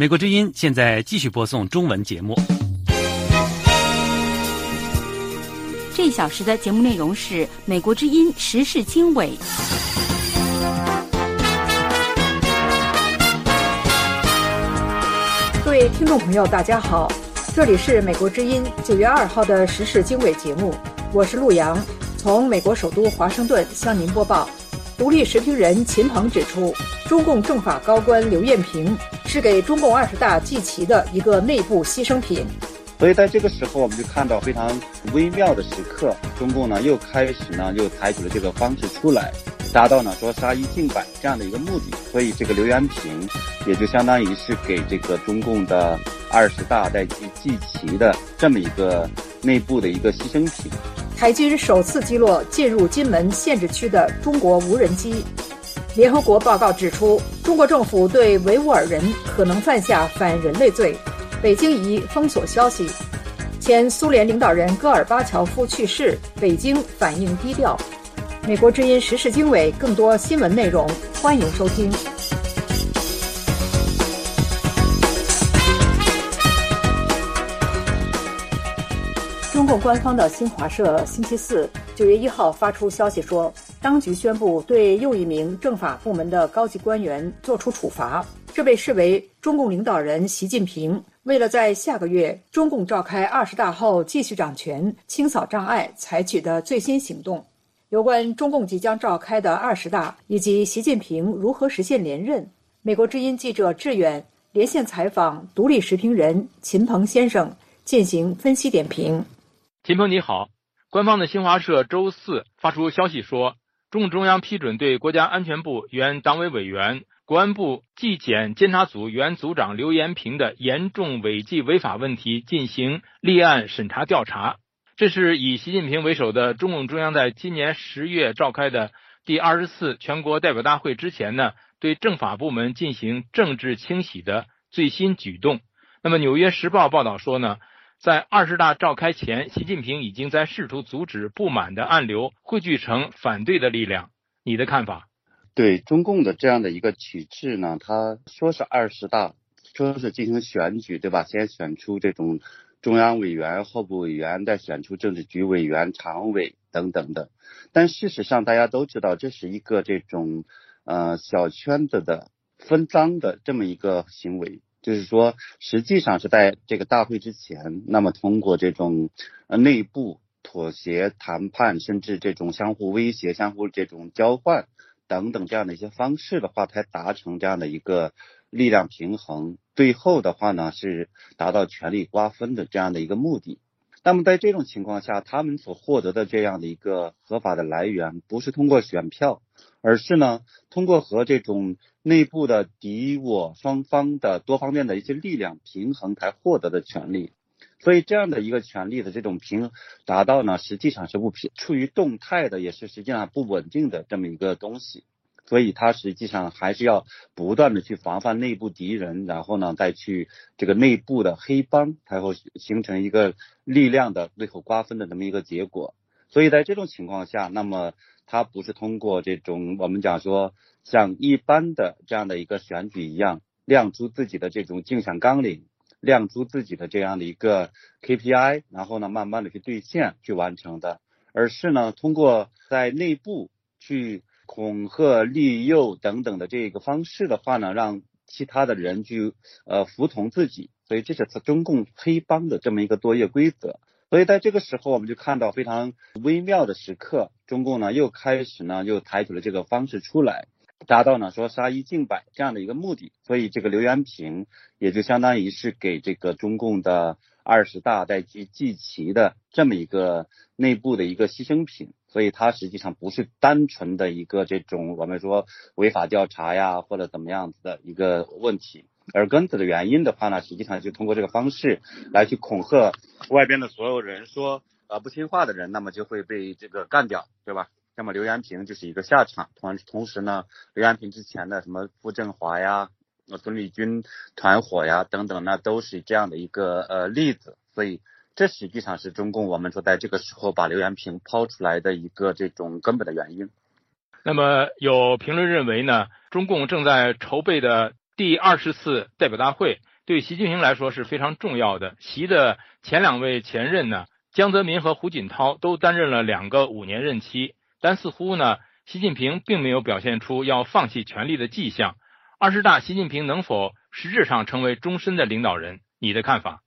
美国之音现在继续播送中文节目。这一小时的节目内容是美国之音时事经纬。各位听众朋友，大家好，这里是美国之音九月二号的时事经纬节目，我是陆洋，从美国首都华盛顿向您播报。独立时评人秦鹏指出，中共政法高官刘艳平是给中共二十大祭旗的一个内部牺牲品。所以在这个时候，我们就看到非常微妙的时刻，中共呢又开始呢又采取了这个方式出来，达到呢说杀一儆百这样的一个目的。所以这个刘元平也就相当于是给这个中共的二十大在祭祭旗的这么一个内部的一个牺牲品。台军首次击落进入金门限制区的中国无人机。联合国报告指出，中国政府对维吾尔人可能犯下反人类罪。北京已封锁消息。前苏联领导人戈尔巴乔夫去世，北京反应低调。美国之音时事经纬更多新闻内容，欢迎收听。中共官方的新华社星期四九月一号发出消息说，当局宣布对又一名政法部门的高级官员作出处罚。这被视为中共领导人习近平为了在下个月中共召开二十大后继续掌权、清扫障碍采取的最新行动。有关中共即将召开的二十大以及习近平如何实现连任，美国之音记者志远连线采访独立时评人秦鹏先生进行分析点评。秦鹏你好，官方的新华社周四发出消息说，中共中央批准对国家安全部原党委委员、国安部纪检监察组原组长刘延平的严重违纪违法问题进行立案审查调查。这是以习近平为首的中共中央在今年十月召开的第二十次全国代表大会之前呢，对政法部门进行政治清洗的最新举动。那么，《纽约时报》报道说呢。在二十大召开前，习近平已经在试图阻止不满的暗流汇聚成反对的力量。你的看法？对中共的这样的一个体制呢，他说是二十大，说是进行选举，对吧？先选出这种中央委员、候补委员，再选出政治局委员、常委等等的。但事实上，大家都知道，这是一个这种呃小圈子的分赃的这么一个行为。就是说，实际上是在这个大会之前，那么通过这种呃内部妥协谈判，甚至这种相互威胁、相互这种交换等等这样的一些方式的话，才达成这样的一个力量平衡。最后的话呢，是达到权力瓜分的这样的一个目的。那么在这种情况下，他们所获得的这样的一个合法的来源，不是通过选票，而是呢，通过和这种内部的敌我双方的多方面的一些力量平衡才获得的权利。所以这样的一个权利的这种平达到呢，实际上是不平处于动态的，也是实际上不稳定的这么一个东西。所以它实际上还是要不断的去防范内部敌人，然后呢再去这个内部的黑帮，才会形成一个力量的最后瓜分的这么一个结果。所以在这种情况下，那么它不是通过这种我们讲说像一般的这样的一个选举一样亮出自己的这种竞选纲领，亮出自己的这样的一个 KPI，然后呢慢慢的去兑现去完成的，而是呢通过在内部去。恐吓、利诱等等的这个方式的话呢，让其他的人去呃服从自己，所以这是中共黑帮的这么一个作业规则。所以在这个时候，我们就看到非常微妙的时刻，中共呢又开始呢又采取了这个方式出来，达到呢说杀一儆百这样的一个目的。所以这个刘元平也就相当于是给这个中共的二十大在祭祭旗的这么一个内部的一个牺牲品。所以它实际上不是单纯的一个这种我们说违法调查呀或者怎么样子的一个问题，而根子的原因的话呢，实际上就通过这个方式来去恐吓外边的所有人，说呃不听话的人，那么就会被这个干掉，对吧？那么刘元平就是一个下场，同同时呢，刘元平之前的什么傅政华呀、孙立军团伙呀等等，那都是这样的一个呃例子，所以。这实际上是中共我们说在这个时候把刘元平抛出来的一个这种根本的原因。那么有评论认为呢，中共正在筹备的第二十次代表大会对习近平来说是非常重要的。习的前两位前任呢，江泽民和胡锦涛都担任了两个五年任期，但似乎呢，习近平并没有表现出要放弃权力的迹象。二十大，习近平能否实质上成为终身的领导人？你的看法？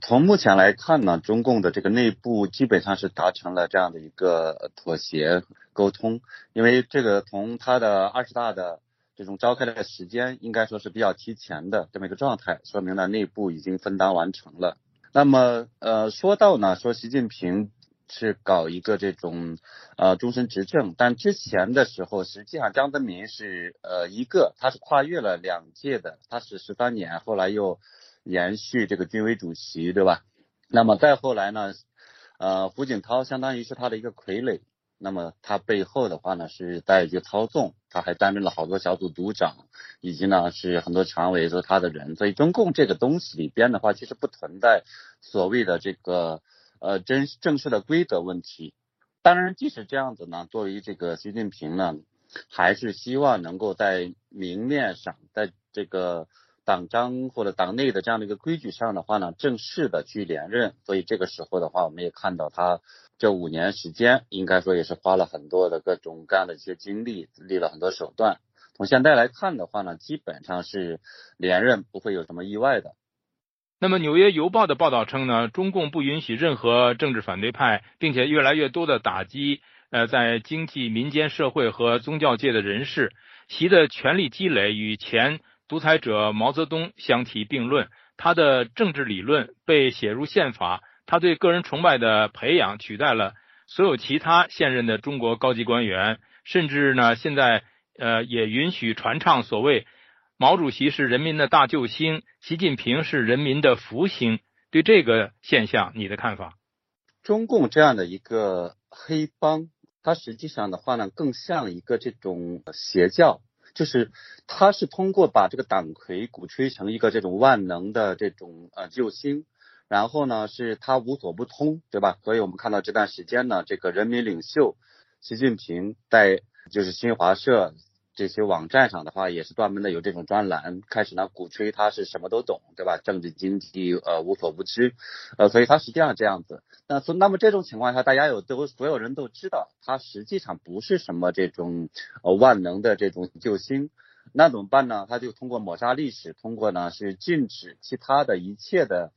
从目前来看呢，中共的这个内部基本上是达成了这样的一个妥协沟通，因为这个从他的二十大的。这种召开的时间应该说是比较提前的这么一个状态，说明呢内部已经分担完成了。那么呃说到呢说习近平是搞一个这种呃终身执政，但之前的时候实际上江泽民是呃一个他是跨越了两届的，他是十三年，后来又延续这个军委主席对吧？那么再后来呢呃胡锦涛相当于是他的一个傀儡。那么他背后的话呢，是在去操纵，他还担任了好多小组组长，以及呢是很多常委都是他的人，所以中共这个东西里边的话，其实不存在所谓的这个呃真正式的规则问题。当然，即使这样子呢，作为这个习近平呢，还是希望能够在明面上，在这个。党章或者党内的这样的一个规矩上的话呢，正式的去连任，所以这个时候的话，我们也看到他这五年时间，应该说也是花了很多的各种各样的一些精力，立了很多手段。从现在来看的话呢，基本上是连任不会有什么意外的。那么《纽约邮报》的报道称呢，中共不允许任何政治反对派，并且越来越多的打击呃在经济、民间、社会和宗教界的人士，其的权力积累与前。独裁者毛泽东相提并论，他的政治理论被写入宪法，他对个人崇拜的培养取代了所有其他现任的中国高级官员，甚至呢，现在呃也允许传唱所谓毛主席是人民的大救星，习近平是人民的福星。对这个现象，你的看法？中共这样的一个黑帮，它实际上的话呢，更像一个这种邪教。就是它是通过把这个党魁鼓吹成一个这种万能的这种呃救星，然后呢是他无所不通，对吧？所以我们看到这段时间呢，这个人民领袖习近平在就是新华社。这些网站上的话，也是专门的有这种专栏，开始呢鼓吹他是什么都懂，对吧？政治经济呃无所不知，呃，所以他实际上这样子。那所那么这种情况下，大家有都所有人都知道，他实际上不是什么这种呃万能的这种救星。那怎么办呢？他就通过抹杀历史，通过呢是禁止其他的一切的。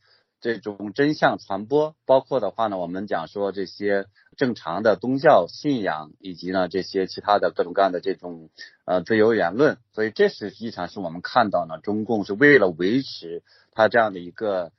这种真相传播，包括的话呢，我们讲说这些正常的宗教信仰，以及呢这些其他的各种各样的这种呃自由言论，所以这实际上是我们看到呢，中共是为了维持他这样的一个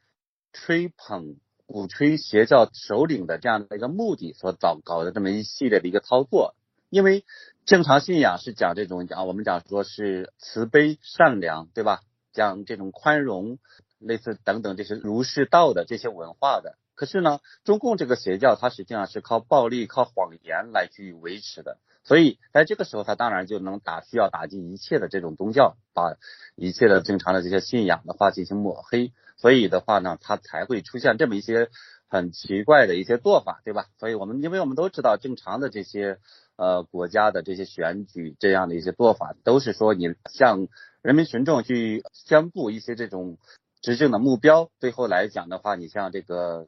吹捧、鼓吹邪教首领的这样的一个目的所搞搞的这么一系列的一个操作。因为正常信仰是讲这种讲我们讲说是慈悲善良，对吧？讲这种宽容。类似等等这些儒释道的这些文化的，可是呢，中共这个邪教它实际上是靠暴力、靠谎言来去维持的，所以在这个时候，它当然就能打需要打击一切的这种宗教，把一切的正常的这些信仰的话进行抹黑，所以的话呢，它才会出现这么一些很奇怪的一些做法，对吧？所以我们因为我们都知道，正常的这些呃国家的这些选举这样的一些做法，都是说你向人民群众去宣布一些这种。执政的目标，最后来讲的话，你像这个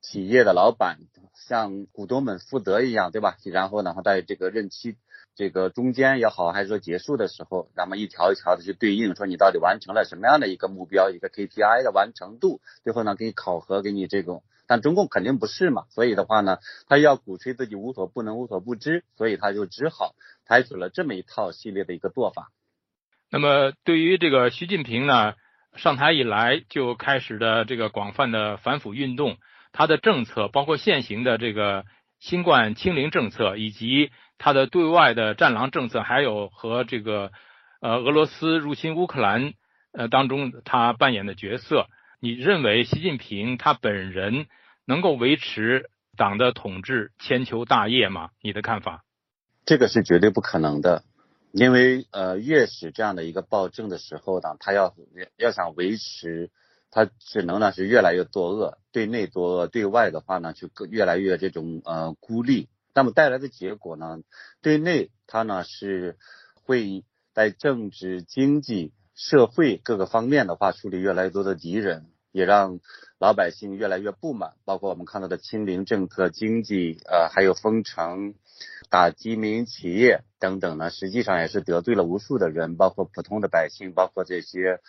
企业的老板，向股东们负责一样，对吧？然后呢，在这个任期这个中间也好，还是说结束的时候，咱们一条一条的去对应，说你到底完成了什么样的一个目标，一个 KPI 的完成度，最后呢给你考核，给你这种。但中共肯定不是嘛，所以的话呢，他要鼓吹自己无所不能、无所不知，所以他就只好采取了这么一套系列的一个做法。那么对于这个习近平呢？上台以来就开始的这个广泛的反腐运动，他的政策包括现行的这个新冠清零政策，以及他的对外的战狼政策，还有和这个呃俄罗斯入侵乌克兰呃当中他扮演的角色，你认为习近平他本人能够维持党的统治千秋大业吗？你的看法？这个是绝对不可能的。因为呃，越是这样的一个暴政的时候呢，他要要想维持，他只能呢是越来越作恶，对内作恶，对外的话呢就越来越这种呃孤立。那么带来的结果呢，对内他呢是会在政治、经济社会各个方面的话树立越来越多的敌人，也让老百姓越来越不满。包括我们看到的清零政策、经济呃还有封城、打击民营企业等等呢，实际上也是得罪了无数的人，包括普通的百姓，包括这些。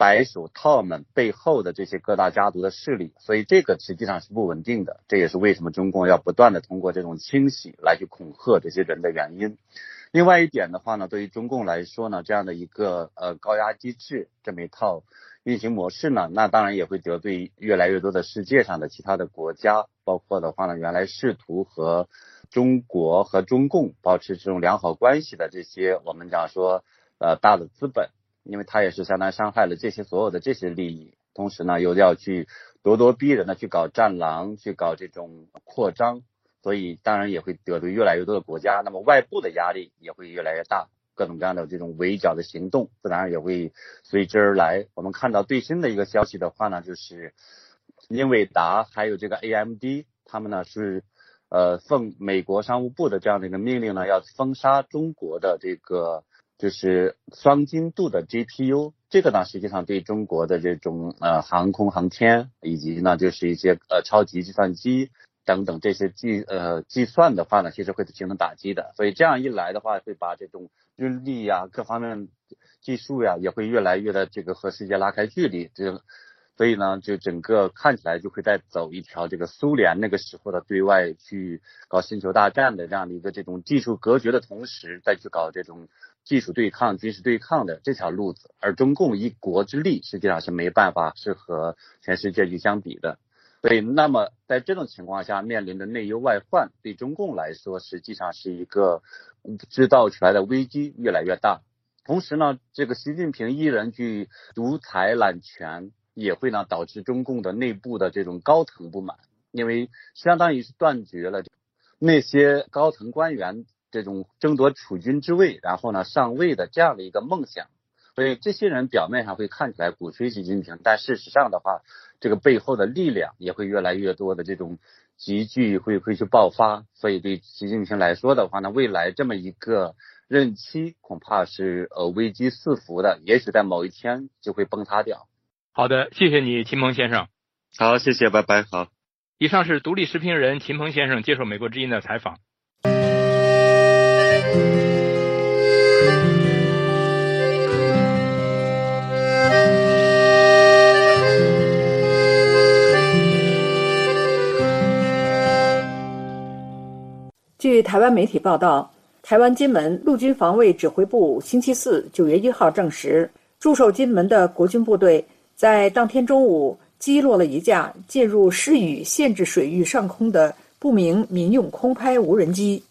白手套们背后的这些各大家族的势力，所以这个实际上是不稳定的。这也是为什么中共要不断的通过这种清洗来去恐吓这些人的原因。另外一点的话呢，对于中共来说呢，这样的一个呃高压机制这么一套运行模式呢，那当然也会得罪越来越多的世界上的其他的国家，包括的话呢，原来试图和中国和中共保持这种良好关系的这些我们讲说呃大的资本。因为他也是相当伤害了这些所有的这些利益，同时呢又要去咄咄逼人的去搞战狼，去搞这种扩张，所以当然也会得罪越来越多的国家，那么外部的压力也会越来越大，各种各样的这种围剿的行动自然也会随之而来。我们看到最新的一个消息的话呢，就是英伟达还有这个 AMD，他们呢是呃奉美国商务部的这样的一个命令呢，要封杀中国的这个。就是双精度的 GPU，这个呢，实际上对中国的这种呃航空航天以及呢，就是一些呃超级计算机等等这些计呃计算的话呢，其实会形成打击的。所以这样一来的话，会把这种日历呀各方面技术呀，也会越来越的这个和世界拉开距离。这所以呢，就整个看起来就会在走一条这个苏联那个时候的对外去搞星球大战的这样的一个这种技术隔绝的同时，再去搞这种。技术对抗、军事对抗的这条路子，而中共一国之力实际上是没办法是和全世界去相比的。对，那么在这种情况下，面临的内忧外患，对中共来说实际上是一个制造出来的危机越来越大。同时呢，这个习近平一人去独裁揽权，也会呢导致中共的内部的这种高层不满，因为相当于是断绝了那些高层官员。这种争夺储君之位，然后呢上位的这样的一个梦想，所以这些人表面上会看起来鼓吹习近平，但事实上的话，这个背后的力量也会越来越多的这种集聚会会去爆发，所以对习近平来说的话呢，未来这么一个任期恐怕是呃危机四伏的，也许在某一天就会崩塌掉。好的，谢谢你，秦鹏先生。好，谢谢，拜拜。好，以上是独立时评人秦鹏先生接受美国之音的采访。据台湾媒体报道，台湾金门陆军防卫指挥部星期四九月一号证实，驻守金门的国军部队在当天中午击落了一架进入施予限制水域上空的不明民用空拍无人机。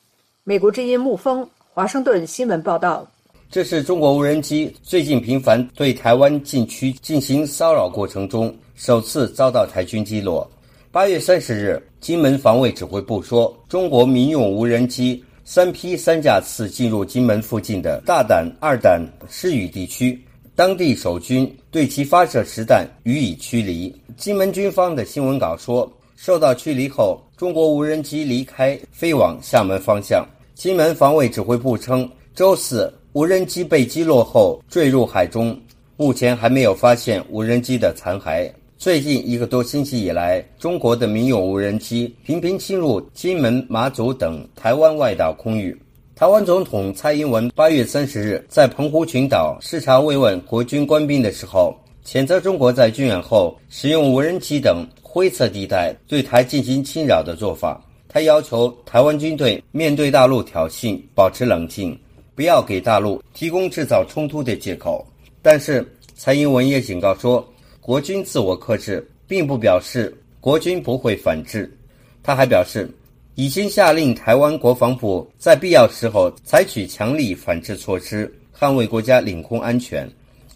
美国之音沐风华盛顿新闻报道：这是中国无人机最近频繁对台湾禁区进行骚扰过程中首次遭到台军击落。八月三十日，金门防卫指挥部说，中国民用无人机三批三架次进入金门附近的大胆二胆施雨地区，当地守军对其发射实弹予以驱离。金门军方的新闻稿说，受到驱离后，中国无人机离开，飞往厦门方向。金门防卫指挥部称，周四无人机被击落后坠入海中，目前还没有发现无人机的残骸。最近一个多星期以来，中国的民用无人机频频侵入金门、马祖等台湾外岛空域。台湾总统蔡英文八月三十日在澎湖群岛视察慰问国军官兵的时候，谴责中国在军演后使用无人机等灰色地带对台进行侵扰的做法。他要求台湾军队面对大陆挑衅保持冷静，不要给大陆提供制造冲突的借口。但是蔡英文也警告说，国军自我克制并不表示国军不会反制。他还表示，已经下令台湾国防部在必要时候采取强力反制措施，捍卫国家领空安全。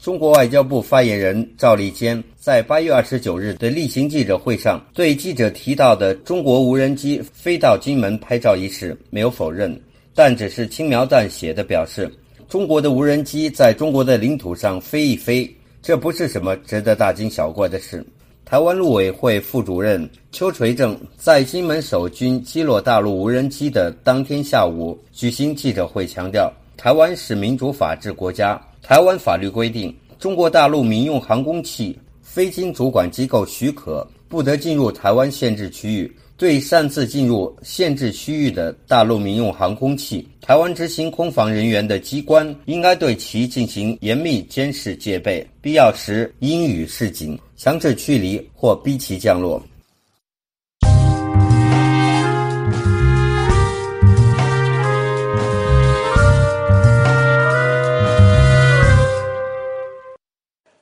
中国外交部发言人赵立坚在八月二十九日的例行记者会上，对记者提到的中国无人机飞到金门拍照一事没有否认，但只是轻描淡写的表示，中国的无人机在中国的领土上飞一飞，这不是什么值得大惊小怪的事。台湾陆委会副主任邱垂正在金门守军击落大陆无人机的当天下午举行记者会，强调，台湾是民主法治国家。台湾法律规定，中国大陆民用航空器非经主管机构许可，不得进入台湾限制区域。对擅自进入限制区域的大陆民用航空器，台湾执行空防人员的机关应该对其进行严密监视戒备，必要时应予示警，强制驱离或逼其降落。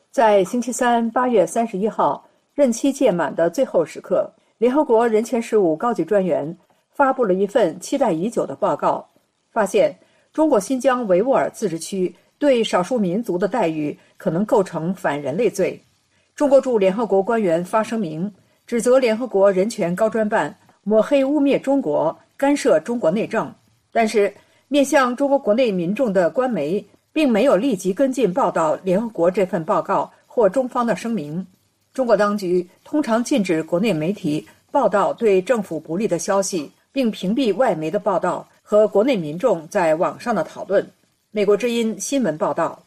在星期三八月三十一号任期届满的最后时刻，联合国人权事务高级专员发布了一份期待已久的报告，发现中国新疆维吾尔自治区对少数民族的待遇可能构成反人类罪。中国驻联合国官员发声明，指责联合国人权高专办抹黑污蔑中国，干涉中国内政。但是，面向中国国内民众的官媒。并没有立即跟进报道联合国这份报告或中方的声明。中国当局通常禁止国内媒体报道对政府不利的消息，并屏蔽外媒的报道和国内民众在网上的讨论。美国之音新闻报道，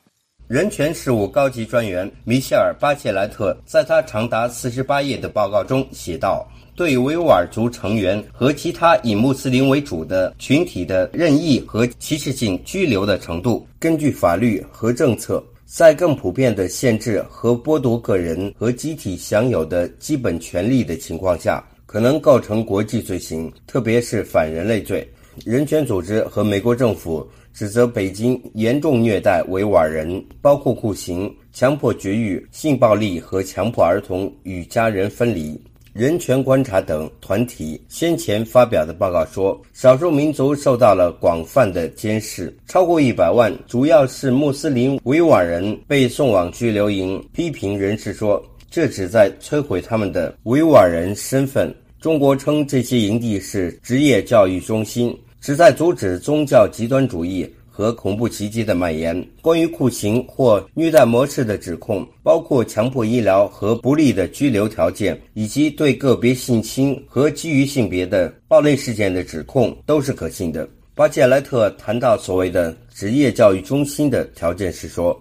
人权事务高级专员米歇尔·巴切莱特在他长达四十八页的报告中写道。对维吾尔族成员和其他以穆斯林为主的群体的任意和歧视性拘留的程度，根据法律和政策，在更普遍的限制和剥夺个人和集体享有的基本权利的情况下，可能构成国际罪行，特别是反人类罪。人权组织和美国政府指责北京严重虐待维吾尔人，包括酷刑、强迫绝育、性暴力和强迫儿童与家人分离。人权观察等团体先前发表的报告说，少数民族受到了广泛的监视，超过一百万，主要是穆斯林维吾尔人被送往拘留营。批评人士说，这旨在摧毁他们的维吾尔人身份。中国称这些营地是职业教育中心，旨在阻止宗教极端主义。和恐怖袭击的蔓延，关于酷刑或虐待模式的指控，包括强迫医疗和不利的拘留条件，以及对个别性侵和基于性别的暴力事件的指控，都是可信的。巴切莱特谈到所谓的职业教育中心的条件时说：“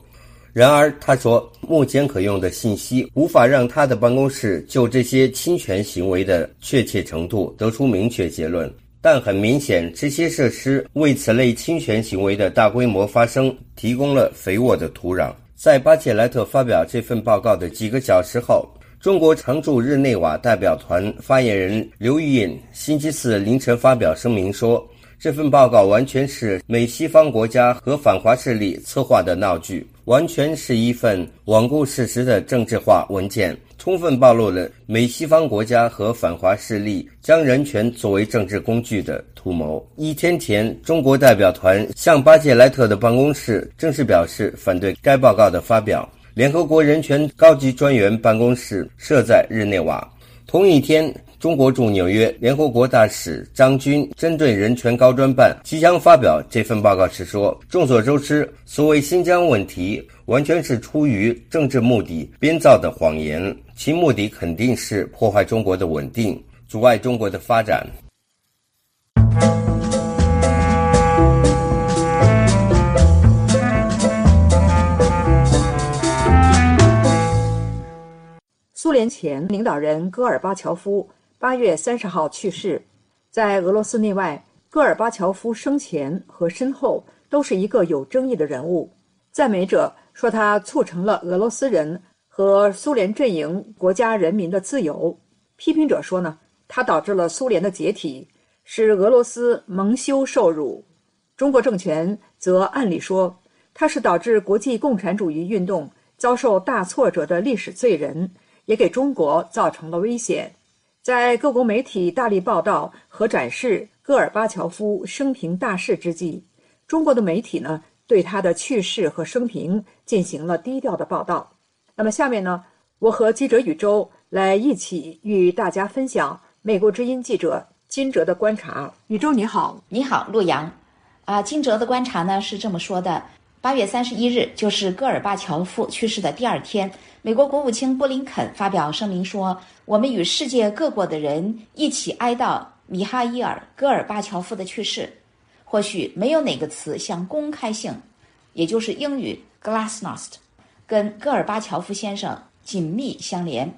然而，他说，目前可用的信息无法让他的办公室就这些侵权行为的确切程度得出明确结论。”但很明显，这些设施为此类侵权行为的大规模发生提供了肥沃的土壤。在巴切莱特发表这份报告的几个小时后，中国常驻日内瓦代表团发言人刘玉印星期四凌晨发表声明说：“这份报告完全是美西方国家和反华势力策划的闹剧，完全是一份罔顾事实的政治化文件。”充分暴露了美西方国家和反华势力将人权作为政治工具的图谋。一天前，中国代表团向巴切莱特的办公室正式表示反对该报告的发表。联合国人权高级专员办公室设在日内瓦。同一天。中国驻纽约联合国大使张军针对人权高专办即将发表这份报告时说：“众所周知，所谓新疆问题完全是出于政治目的编造的谎言，其目的肯定是破坏中国的稳定，阻碍中国的发展。”苏联前领导人戈尔巴乔夫。八月三十号去世，在俄罗斯内外，戈尔巴乔夫生前和身后都是一个有争议的人物。赞美者说他促成了俄罗斯人和苏联阵营国家人民的自由；批评者说呢，他导致了苏联的解体，使俄罗斯蒙羞受辱。中国政权则按理说他是导致国际共产主义运动遭受大挫折的历史罪人，也给中国造成了危险。在各国媒体大力报道和展示戈尔巴乔夫生平大事之际，中国的媒体呢对他的去世和生平进行了低调的报道。那么下面呢，我和记者宇宙来一起与大家分享美国之音记者金哲的观察。宇宙你好，你好，陆阳。啊，金哲的观察呢是这么说的：八月三十一日，就是戈尔巴乔夫去世的第二天。美国国务卿布林肯发表声明说：“我们与世界各国的人一起哀悼米哈伊尔·戈尔巴乔夫的去世。或许没有哪个词像公开性，也就是英语 Glasnost，跟戈尔巴乔夫先生紧密相连。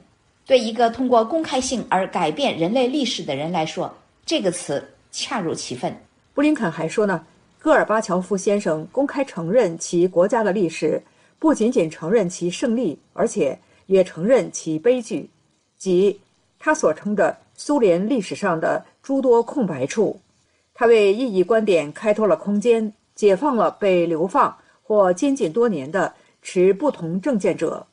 对一个通过公开性而改变人类历史的人来说，这个词恰如其分。布林肯还说呢，戈尔巴乔夫先生公开承认其国家的历史，不仅仅承认其胜利，而且也承认其悲剧，即他所称的苏联历史上的诸多空白处。他为异议观点开拓了空间，解放了被流放或监禁多年的持不同政见者。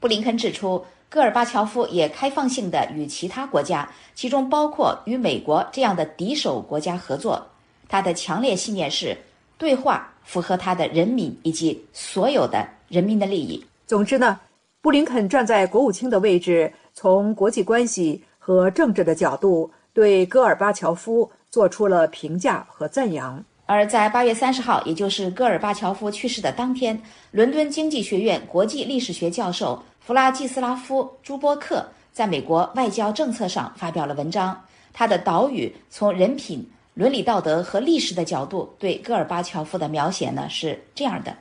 布林肯指出。戈尔巴乔夫也开放性的与其他国家，其中包括与美国这样的敌手国家合作。他的强烈信念是，对话符合他的人民以及所有的人民的利益。总之呢，布林肯站在国务卿的位置，从国际关系和政治的角度对戈尔巴乔夫做出了评价和赞扬。而在八月三十号，也就是戈尔巴乔夫去世的当天，伦敦经济学院国际历史学教授。弗拉季斯拉夫·朱波克在美国外交政策上发表了文章。他的岛屿从人品、伦理道德和历史的角度对戈尔巴乔夫的描写呢是这样的：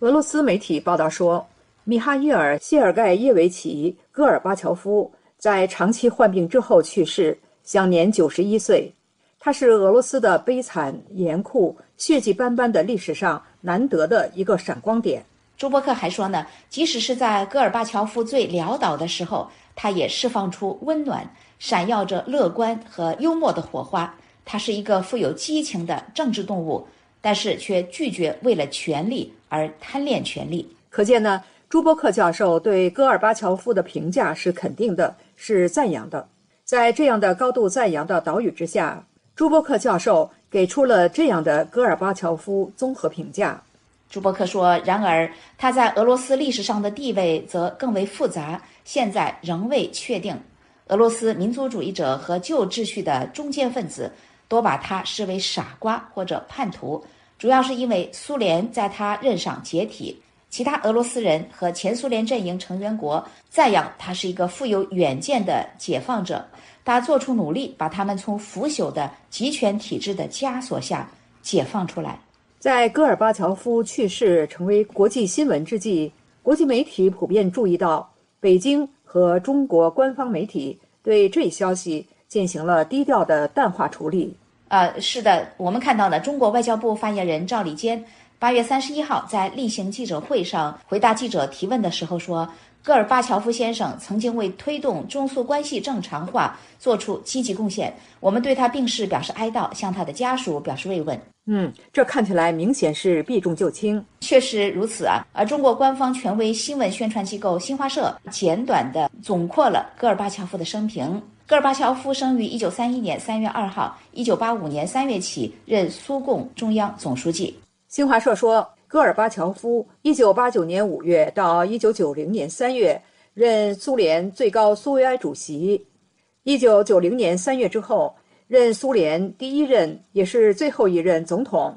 俄罗斯媒体报道说，米哈伊尔·谢尔盖耶维奇·戈尔巴乔夫在长期患病之后去世，享年九十一岁。他是俄罗斯的悲惨、严酷、血迹斑斑的历史上难得的一个闪光点。朱伯克还说呢，即使是在戈尔巴乔夫最潦倒的时候，他也释放出温暖、闪耀着乐观和幽默的火花。他是一个富有激情的政治动物，但是却拒绝为了权力而贪恋权力。可见呢，朱伯克教授对戈尔巴乔夫的评价是肯定的，是赞扬的。在这样的高度赞扬的岛屿之下，朱伯克教授给出了这样的戈尔巴乔夫综合评价。朱伯克说：“然而，他在俄罗斯历史上的地位则更为复杂，现在仍未确定。俄罗斯民族主义者和旧秩序的中坚分子多把他视为傻瓜或者叛徒，主要是因为苏联在他任上解体。其他俄罗斯人和前苏联阵营成员国赞扬他是一个富有远见的解放者，他做出努力把他们从腐朽的集权体制的枷锁下解放出来。”在戈尔巴乔夫去世成为国际新闻之际，国际媒体普遍注意到，北京和中国官方媒体对这一消息进行了低调的淡化处理。呃，是的，我们看到呢，中国外交部发言人赵立坚八月三十一号在例行记者会上回答记者提问的时候说。戈尔巴乔夫先生曾经为推动中苏关系正常化做出积极贡献，我们对他病逝表示哀悼，向他的家属表示慰问。嗯，这看起来明显是避重就轻，确实如此啊。而中国官方权威新闻宣传机构新华社简短的总括了戈尔巴乔夫的生平。戈尔巴乔夫生于一九三一年三月二号，一九八五年三月起任苏共中央总书记。新华社说。戈尔巴乔夫1989年5月到1990年3月任苏联最高苏维埃主席，1990年3月之后任苏联第一任也是最后一任总统。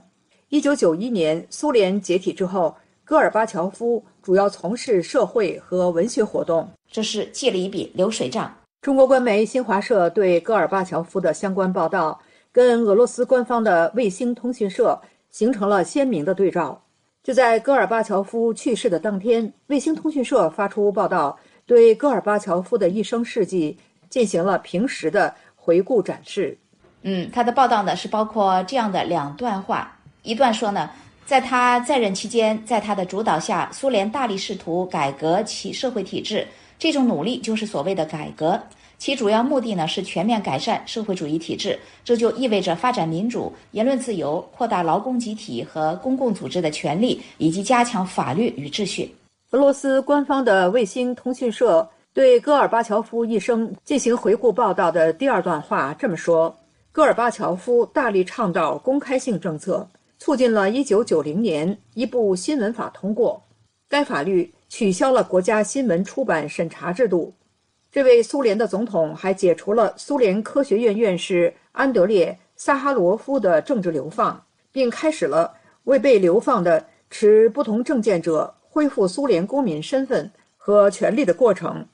1991年苏联解体之后，戈尔巴乔夫主要从事社会和文学活动。这是记了一笔流水账。中国官媒新华社对戈尔巴乔夫的相关报道，跟俄罗斯官方的卫星通讯社形成了鲜明的对照。就在戈尔巴乔夫去世的当天，卫星通讯社发出报道，对戈尔巴乔夫的一生事迹进行了平时的回顾展示。嗯，他的报道呢是包括这样的两段话：一段说呢，在他在任期间，在他的主导下，苏联大力试图改革其社会体制，这种努力就是所谓的改革。其主要目的呢是全面改善社会主义体制，这就意味着发展民主、言论自由、扩大劳工集体和公共组织的权利，以及加强法律与秩序。俄罗斯官方的卫星通讯社对戈尔巴乔夫一生进行回顾报道的第二段话这么说：戈尔巴乔夫大力倡导公开性政策，促进了1990年一部新闻法通过，该法律取消了国家新闻出版审查制度。这位苏联的总统还解除了苏联科学院院士安德烈·萨哈罗夫的政治流放，并开始了为被流放的持不同政见者恢复苏联公民身份和权利的过程。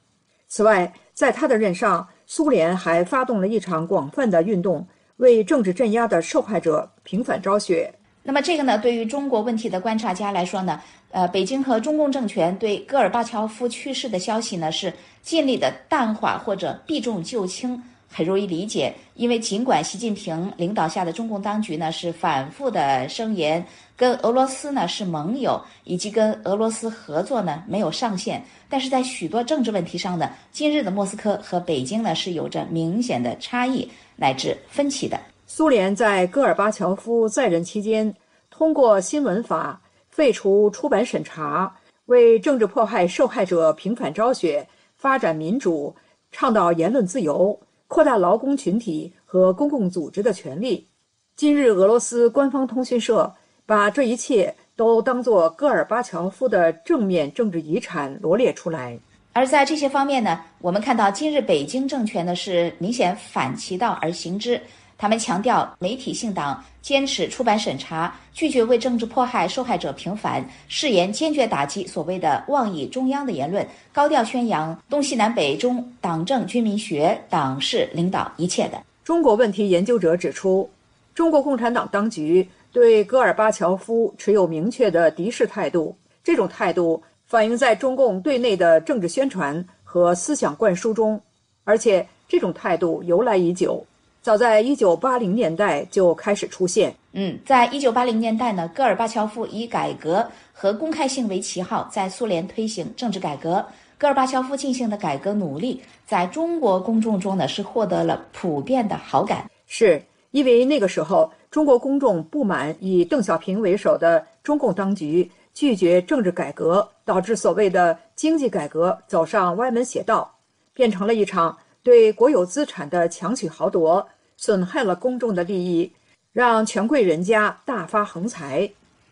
此外，在他的任上，苏联还发动了一场广泛的运动，为政治镇压的受害者平反昭雪。那么这个呢，对于中国问题的观察家来说呢，呃，北京和中共政权对戈尔巴乔夫去世的消息呢是尽力的淡化或者避重就轻，很容易理解。因为尽管习近平领导下的中共当局呢是反复的声言跟俄罗斯呢是盟友，以及跟俄罗斯合作呢没有上限，但是在许多政治问题上呢，今日的莫斯科和北京呢是有着明显的差异乃至分歧的。苏联在戈尔巴乔夫在任期间，通过新闻法废除出版审查，为政治迫害受害者平反昭雪，发展民主，倡导言论自由，扩大劳工群体和公共组织的权利。今日俄罗斯官方通讯社把这一切都当作戈尔巴乔夫的正面政治遗产罗列出来。而在这些方面呢，我们看到今日北京政权呢是明显反其道而行之。他们强调媒体信党，坚持出版审查，拒绝为政治迫害受害者平反，誓言坚决打击所谓的妄议中央的言论，高调宣扬东西南北中党政军民学，党是领导一切的。中国问题研究者指出，中国共产党当局对戈尔巴乔夫持有明确的敌视态度，这种态度反映在中共对内的政治宣传和思想灌输中，而且这种态度由来已久。早在一九八零年代就开始出现。嗯，在一九八零年代呢，戈尔巴乔夫以改革和公开性为旗号，在苏联推行政治改革。戈尔巴乔夫进行的改革努力，在中国公众中呢是获得了普遍的好感。是因为那个时候，中国公众不满以邓小平为首的中共当局拒绝政治改革，导致所谓的经济改革走上歪门邪道，变成了一场对国有资产的强取豪夺。损害了公众的利益，让权贵人家大发横财。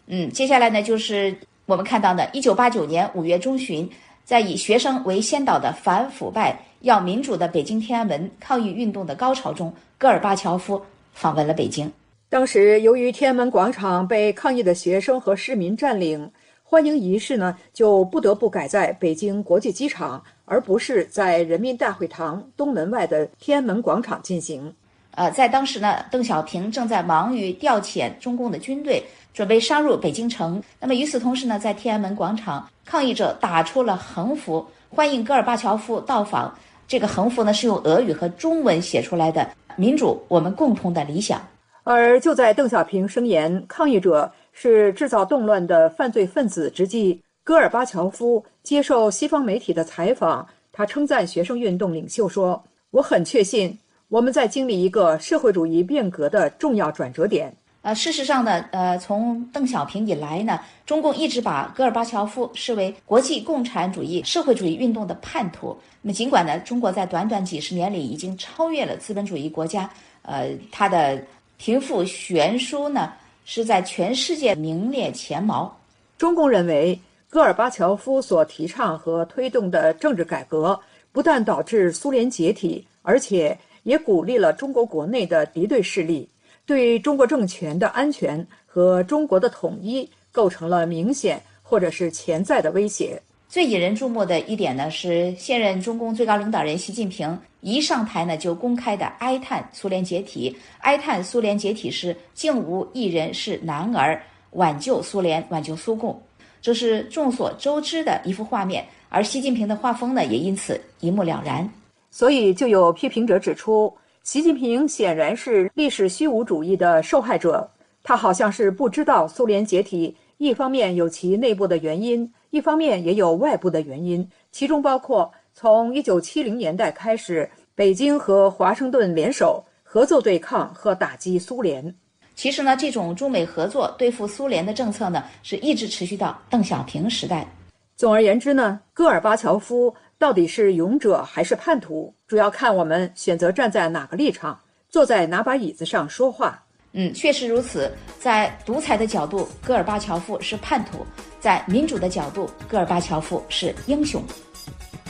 嗯，接下来呢，就是我们看到的，一九八九年五月中旬，在以学生为先导的反腐败、要民主的北京天安门抗议运动的高潮中，戈尔巴乔夫访问了北京。当时，由于天安门广场被抗议的学生和市民占领，欢迎仪式呢就不得不改在北京国际机场，而不是在人民大会堂东门外的天安门广场进行。呃，在当时呢，邓小平正在忙于调遣中共的军队，准备杀入北京城。那么与此同时呢，在天安门广场，抗议者打出了横幅，欢迎戈尔巴乔夫到访。这个横幅呢，是用俄语和中文写出来的：“民主，我们共同的理想。”而就在邓小平声言抗议者是制造动乱的犯罪分子之际，戈尔巴乔夫接受西方媒体的采访，他称赞学生运动领袖说：“我很确信。”我们在经历一个社会主义变革的重要转折点。呃，事实上呢，呃，从邓小平以来呢，中共一直把戈尔巴乔夫视为国际共产主义社会主义运动的叛徒。那么，尽管呢，中国在短短几十年里已经超越了资本主义国家，呃，它的贫富悬殊呢是在全世界名列前茅。中共认为，戈尔巴乔夫所提倡和推动的政治改革，不但导致苏联解体，而且。也鼓励了中国国内的敌对势力，对中国政权的安全和中国的统一构成了明显或者是潜在的威胁。最引人注目的一点呢，是现任中共最高领导人习近平一上台呢，就公开的哀叹苏联解体，哀叹苏联解体时竟无一人是男儿，挽救苏联，挽救苏共，这是众所周知的一幅画面。而习近平的画风呢，也因此一目了然。所以，就有批评者指出，习近平显然是历史虚无主义的受害者。他好像是不知道苏联解体，一方面有其内部的原因，一方面也有外部的原因，其中包括从一九七零年代开始，北京和华盛顿联手合作对抗和打击苏联。其实呢，这种中美合作对付苏联的政策呢，是一直持续到邓小平时代。总而言之呢，戈尔巴乔夫。到底是勇者还是叛徒，主要看我们选择站在哪个立场，坐在哪把椅子上说话。嗯，确实如此。在独裁的角度，戈尔巴乔夫是叛徒；在民主的角度，戈尔巴乔夫是英雄。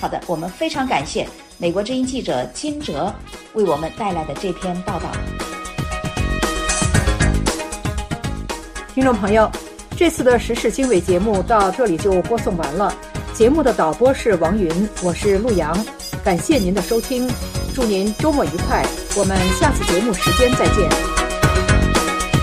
好的，我们非常感谢美国之音记者金哲为我们带来的这篇报道。听众朋友，这次的时事经纬节目到这里就播送完了。节目的导播是王云，我是陆阳，感谢您的收听，祝您周末愉快，我们下次节目时间再见。